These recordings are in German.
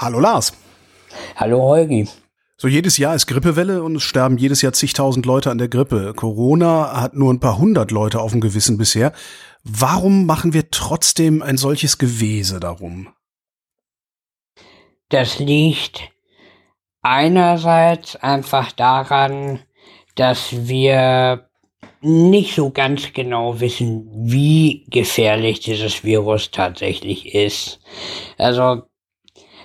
Hallo Lars. Hallo Holgi. So jedes Jahr ist Grippewelle und es sterben jedes Jahr zigtausend Leute an der Grippe. Corona hat nur ein paar hundert Leute auf dem Gewissen bisher. Warum machen wir trotzdem ein solches Gewese darum? Das liegt einerseits einfach daran, dass wir nicht so ganz genau wissen, wie gefährlich dieses Virus tatsächlich ist. Also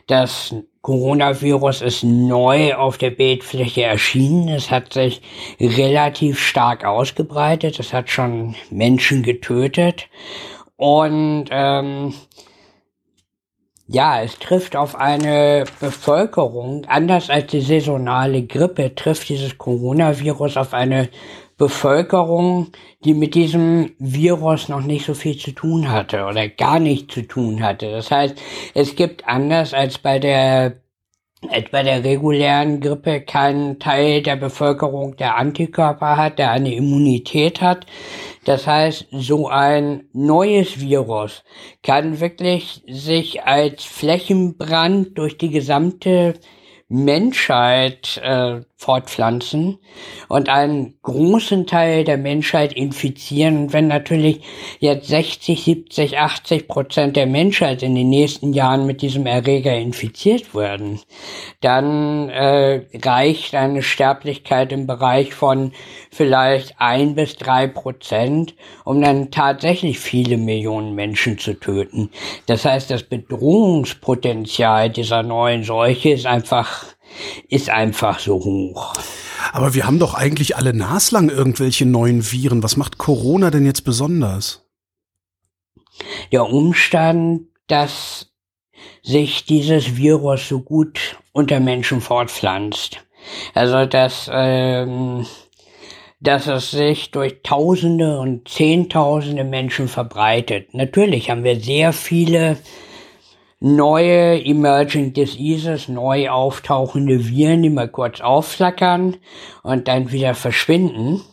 das Coronavirus ist neu auf der Bildfläche erschienen. Es hat sich relativ stark ausgebreitet. Es hat schon Menschen getötet. Und ähm, ja, es trifft auf eine Bevölkerung, anders als die saisonale Grippe, trifft dieses Coronavirus auf eine Bevölkerung, die mit diesem Virus noch nicht so viel zu tun hatte oder gar nicht zu tun hatte. Das heißt, es gibt anders als bei der etwa der regulären Grippe keinen Teil der Bevölkerung, der Antikörper hat, der eine Immunität hat. Das heißt, so ein neues Virus kann wirklich sich als Flächenbrand durch die gesamte Menschheit äh, fortpflanzen und einen großen Teil der Menschheit infizieren. Und wenn natürlich jetzt 60, 70, 80 Prozent der Menschheit in den nächsten Jahren mit diesem Erreger infiziert werden, dann äh, reicht eine Sterblichkeit im Bereich von vielleicht ein bis drei Prozent, um dann tatsächlich viele Millionen Menschen zu töten. Das heißt, das Bedrohungspotenzial dieser neuen Seuche ist einfach ist einfach so hoch. Aber wir haben doch eigentlich alle naslang irgendwelche neuen Viren. Was macht Corona denn jetzt besonders? Der Umstand, dass sich dieses Virus so gut unter Menschen fortpflanzt. Also dass, ähm, dass es sich durch Tausende und Zehntausende Menschen verbreitet. Natürlich haben wir sehr viele neue Emerging Diseases, neu auftauchende Viren, die mal kurz aufflackern und dann wieder verschwinden.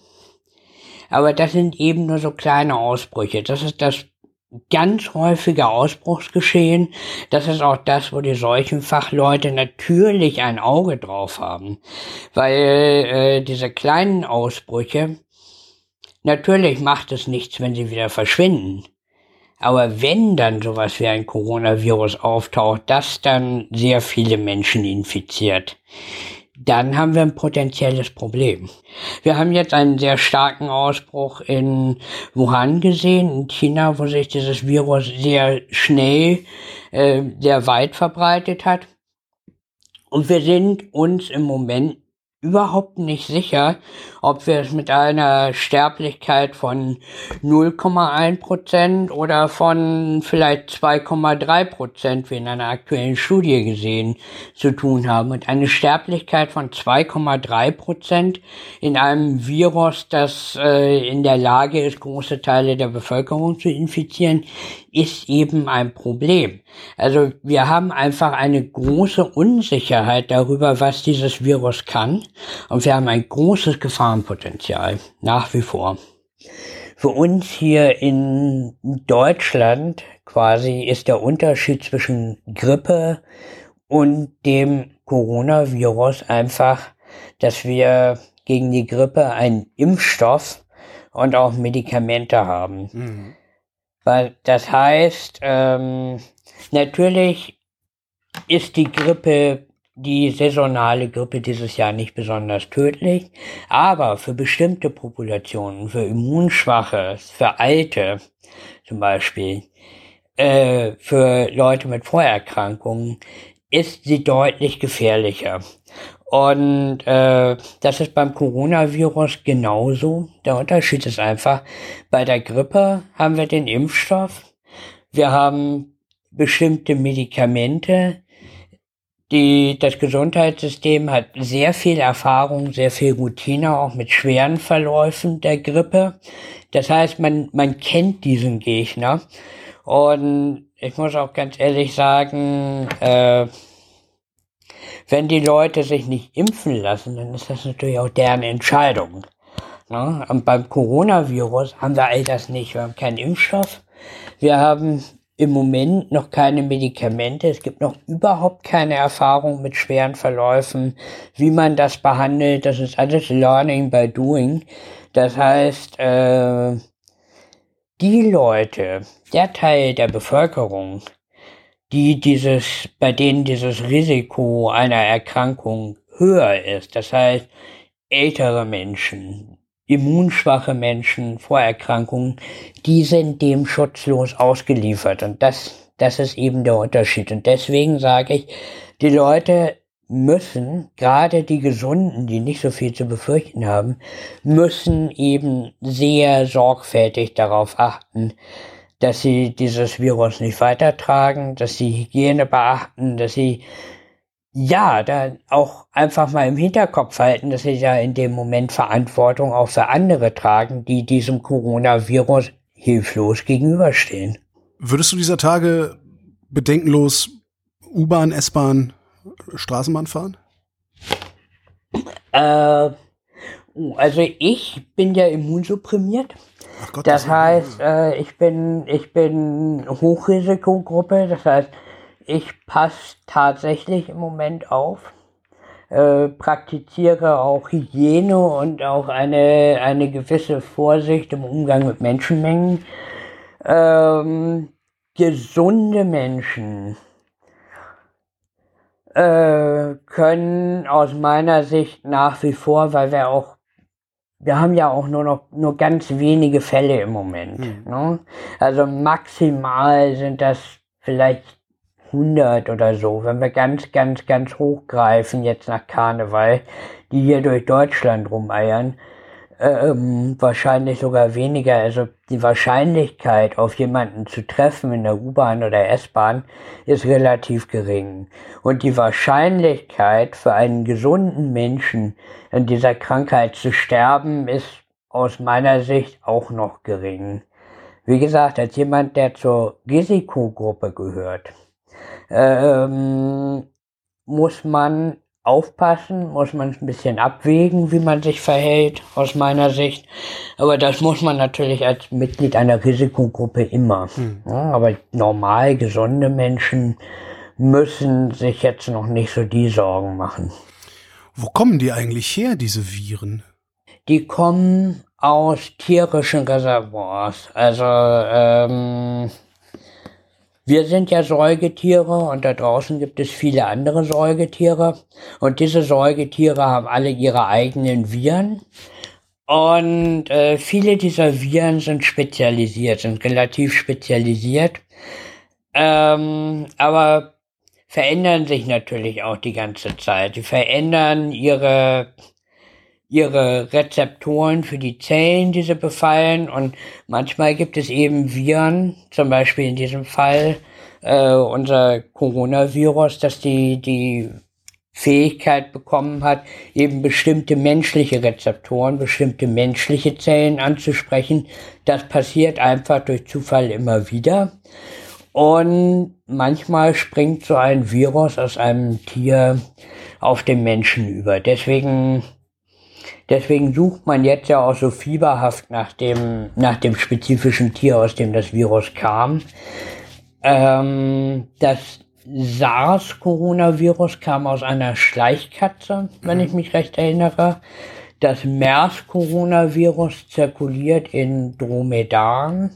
Aber das sind eben nur so kleine Ausbrüche. Das ist das ganz häufige Ausbruchsgeschehen. Das ist auch das, wo die Seuchenfachleute natürlich ein Auge drauf haben. Weil äh, diese kleinen Ausbrüche, natürlich macht es nichts, wenn sie wieder verschwinden. Aber wenn dann sowas wie ein Coronavirus auftaucht, das dann sehr viele Menschen infiziert, dann haben wir ein potenzielles Problem. Wir haben jetzt einen sehr starken Ausbruch in Wuhan gesehen, in China, wo sich dieses Virus sehr schnell, äh, sehr weit verbreitet hat. Und wir sind uns im Moment überhaupt nicht sicher, ob wir es mit einer Sterblichkeit von 0,1 Prozent oder von vielleicht 2,3 Prozent, wie in einer aktuellen Studie gesehen, zu tun haben. Und eine Sterblichkeit von 2,3 Prozent in einem Virus, das äh, in der Lage ist, große Teile der Bevölkerung zu infizieren, ist eben ein Problem. Also wir haben einfach eine große Unsicherheit darüber, was dieses Virus kann. Und wir haben ein großes Gefahrenpotenzial, nach wie vor. Für uns hier in Deutschland quasi ist der Unterschied zwischen Grippe und dem Coronavirus einfach, dass wir gegen die Grippe einen Impfstoff und auch Medikamente haben. Mhm. Weil das heißt, ähm, natürlich ist die Grippe, die saisonale Grippe dieses Jahr nicht besonders tödlich, aber für bestimmte Populationen, für Immunschwache, für Alte zum Beispiel, äh, für Leute mit Vorerkrankungen, ist sie deutlich gefährlicher. Und äh, das ist beim Coronavirus genauso. Der Unterschied ist einfach, bei der Grippe haben wir den Impfstoff, wir haben bestimmte Medikamente, die, das Gesundheitssystem hat sehr viel Erfahrung, sehr viel Routine auch mit schweren Verläufen der Grippe. Das heißt, man, man kennt diesen Gegner. Und ich muss auch ganz ehrlich sagen, äh, wenn die Leute sich nicht impfen lassen, dann ist das natürlich auch deren Entscheidung. Ne? Und beim Coronavirus haben wir all das nicht. Wir haben keinen Impfstoff. Wir haben im Moment noch keine Medikamente. Es gibt noch überhaupt keine Erfahrung mit schweren Verläufen, wie man das behandelt. Das ist alles Learning by Doing. Das heißt, äh, die Leute, der Teil der Bevölkerung, die dieses, bei denen dieses Risiko einer Erkrankung höher ist, das heißt ältere Menschen, immunschwache Menschen, Vorerkrankungen, die sind dem schutzlos ausgeliefert. Und das, das ist eben der Unterschied. Und deswegen sage ich, die Leute müssen, gerade die Gesunden, die nicht so viel zu befürchten haben, müssen eben sehr sorgfältig darauf achten, dass sie dieses Virus nicht weitertragen, dass sie Hygiene beachten, dass sie ja, da auch einfach mal im Hinterkopf halten, dass sie ja in dem Moment Verantwortung auch für andere tragen, die diesem Coronavirus hilflos gegenüberstehen. Würdest du dieser Tage bedenkenlos U-Bahn, S-Bahn, Straßenbahn fahren? Äh, also ich bin ja immunsupprimiert. Gott, das, das heißt, äh, ich bin ich bin Hochrisikogruppe. Das heißt, ich passe tatsächlich im Moment auf, äh, praktiziere auch Hygiene und auch eine, eine gewisse Vorsicht im Umgang mit Menschenmengen. Ähm, gesunde Menschen äh, können aus meiner Sicht nach wie vor, weil wir auch wir haben ja auch nur noch nur ganz wenige Fälle im Moment. Mhm. Ne? Also maximal sind das vielleicht 100 oder so, wenn wir ganz, ganz, ganz hochgreifen jetzt nach Karneval, die hier durch Deutschland rumeiern, ähm, wahrscheinlich sogar weniger. Also die Wahrscheinlichkeit, auf jemanden zu treffen in der U-Bahn oder S-Bahn, ist relativ gering. Und die Wahrscheinlichkeit für einen gesunden Menschen an dieser Krankheit zu sterben, ist aus meiner Sicht auch noch gering. Wie gesagt, als jemand, der zur Risikogruppe gehört, ähm, muss man aufpassen, muss man ein bisschen abwägen, wie man sich verhält, aus meiner Sicht. Aber das muss man natürlich als Mitglied einer Risikogruppe immer. Hm. Ja, aber normal gesunde Menschen müssen sich jetzt noch nicht so die Sorgen machen. Wo kommen die eigentlich her, diese Viren? Die kommen aus tierischen Reservoirs. Also ähm, wir sind ja Säugetiere und da draußen gibt es viele andere Säugetiere. Und diese Säugetiere haben alle ihre eigenen Viren. Und äh, viele dieser Viren sind spezialisiert, sind relativ spezialisiert, ähm, aber verändern sich natürlich auch die ganze Zeit. Sie verändern ihre ihre Rezeptoren für die Zellen, die sie befallen. Und manchmal gibt es eben Viren, zum Beispiel in diesem Fall äh, unser Coronavirus, dass die, die Fähigkeit bekommen hat, eben bestimmte menschliche Rezeptoren, bestimmte menschliche Zellen anzusprechen. Das passiert einfach durch Zufall immer wieder. Und manchmal springt so ein Virus aus einem Tier auf den Menschen über. Deswegen Deswegen sucht man jetzt ja auch so fieberhaft nach dem, nach dem spezifischen Tier, aus dem das Virus kam. Ähm, das SARS-Coronavirus kam aus einer Schleichkatze, wenn ich mich recht erinnere. Das MERS-Coronavirus zirkuliert in Dromedaren.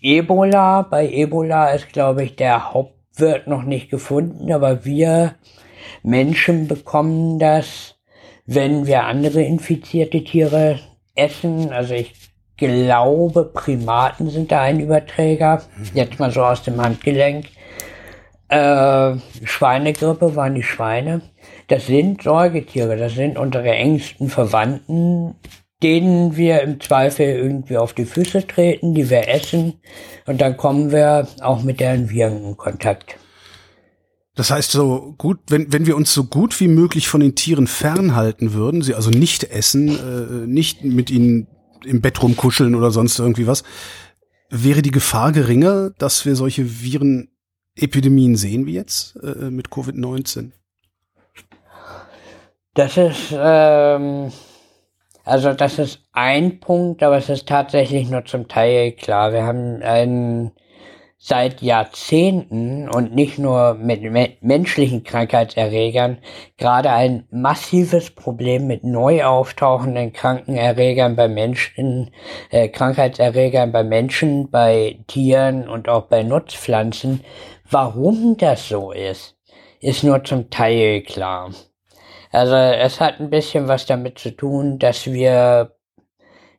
Ebola, bei Ebola ist, glaube ich, der Hauptwirt noch nicht gefunden, aber wir Menschen bekommen das wenn wir andere infizierte Tiere essen. Also ich glaube, Primaten sind da ein Überträger. Jetzt mal so aus dem Handgelenk. Äh, Schweinegrippe waren die Schweine. Das sind Säugetiere, das sind unsere engsten Verwandten, denen wir im Zweifel irgendwie auf die Füße treten, die wir essen. Und dann kommen wir auch mit deren Viren in Kontakt. Das heißt, so gut, wenn, wenn wir uns so gut wie möglich von den Tieren fernhalten würden, sie also nicht essen, äh, nicht mit ihnen im Bett rumkuscheln oder sonst irgendwie was, wäre die Gefahr geringer, dass wir solche Virenepidemien sehen wie jetzt äh, mit Covid-19? Das ist, ähm, also das ist ein Punkt, aber es ist tatsächlich nur zum Teil klar. Wir haben einen seit Jahrzehnten und nicht nur mit me menschlichen Krankheitserregern gerade ein massives Problem mit neu auftauchenden Krankenerregern bei Menschen, äh, Krankheitserregern bei Menschen, bei Tieren und auch bei Nutzpflanzen. Warum das so ist, ist nur zum Teil klar. Also es hat ein bisschen was damit zu tun, dass wir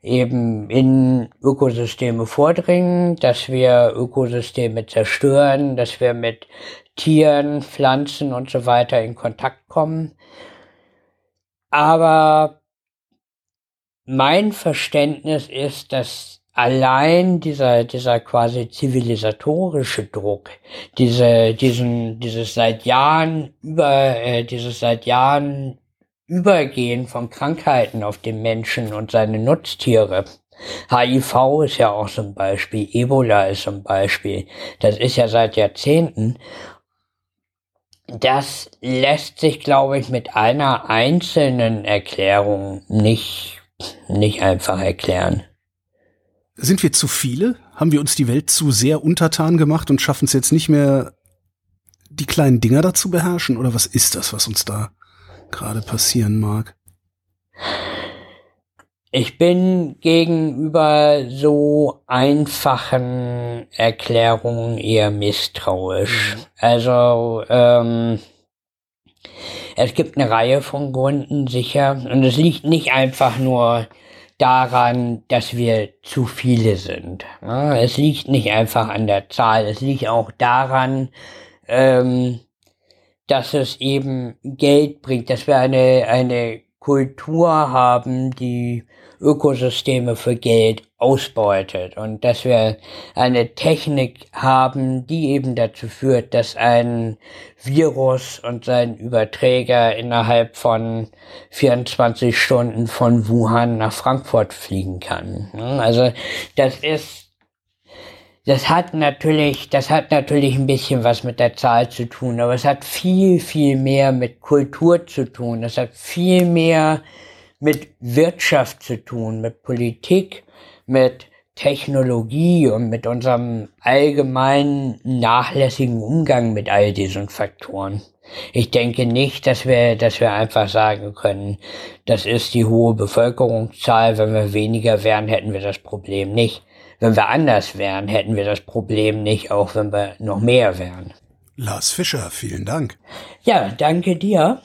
eben in Ökosysteme vordringen, dass wir Ökosysteme zerstören, dass wir mit Tieren, Pflanzen und so weiter in Kontakt kommen. Aber mein Verständnis ist, dass allein dieser, dieser quasi zivilisatorische Druck, diese, diesen, dieses seit Jahren über, äh, dieses seit Jahren Übergehen von Krankheiten auf den Menschen und seine Nutztiere. HIV ist ja auch ein Beispiel, Ebola ist ein Beispiel. Das ist ja seit Jahrzehnten. Das lässt sich, glaube ich, mit einer einzelnen Erklärung nicht, nicht einfach erklären. Sind wir zu viele? Haben wir uns die Welt zu sehr untertan gemacht und schaffen es jetzt nicht mehr, die kleinen Dinger da zu beherrschen? Oder was ist das, was uns da gerade passieren mag? Ich bin gegenüber so einfachen Erklärungen eher misstrauisch. Mhm. Also, ähm, es gibt eine Reihe von Gründen sicher. Und es liegt nicht einfach nur daran, dass wir zu viele sind. Es liegt nicht einfach an der Zahl. Es liegt auch daran, ähm, dass es eben Geld bringt, dass wir eine, eine Kultur haben, die Ökosysteme für Geld ausbeutet und dass wir eine Technik haben, die eben dazu führt, dass ein Virus und sein Überträger innerhalb von 24 Stunden von Wuhan nach Frankfurt fliegen kann. Also das ist das hat natürlich, das hat natürlich ein bisschen was mit der Zahl zu tun, aber es hat viel, viel mehr mit Kultur zu tun. Es hat viel mehr mit Wirtschaft zu tun, mit Politik, mit Technologie und mit unserem allgemeinen nachlässigen Umgang mit all diesen Faktoren. Ich denke nicht, dass wir, dass wir einfach sagen können, das ist die hohe Bevölkerungszahl. Wenn wir weniger wären, hätten wir das Problem nicht. Wenn wir anders wären, hätten wir das Problem nicht, auch wenn wir noch mehr wären. Lars Fischer, vielen Dank. Ja, danke dir.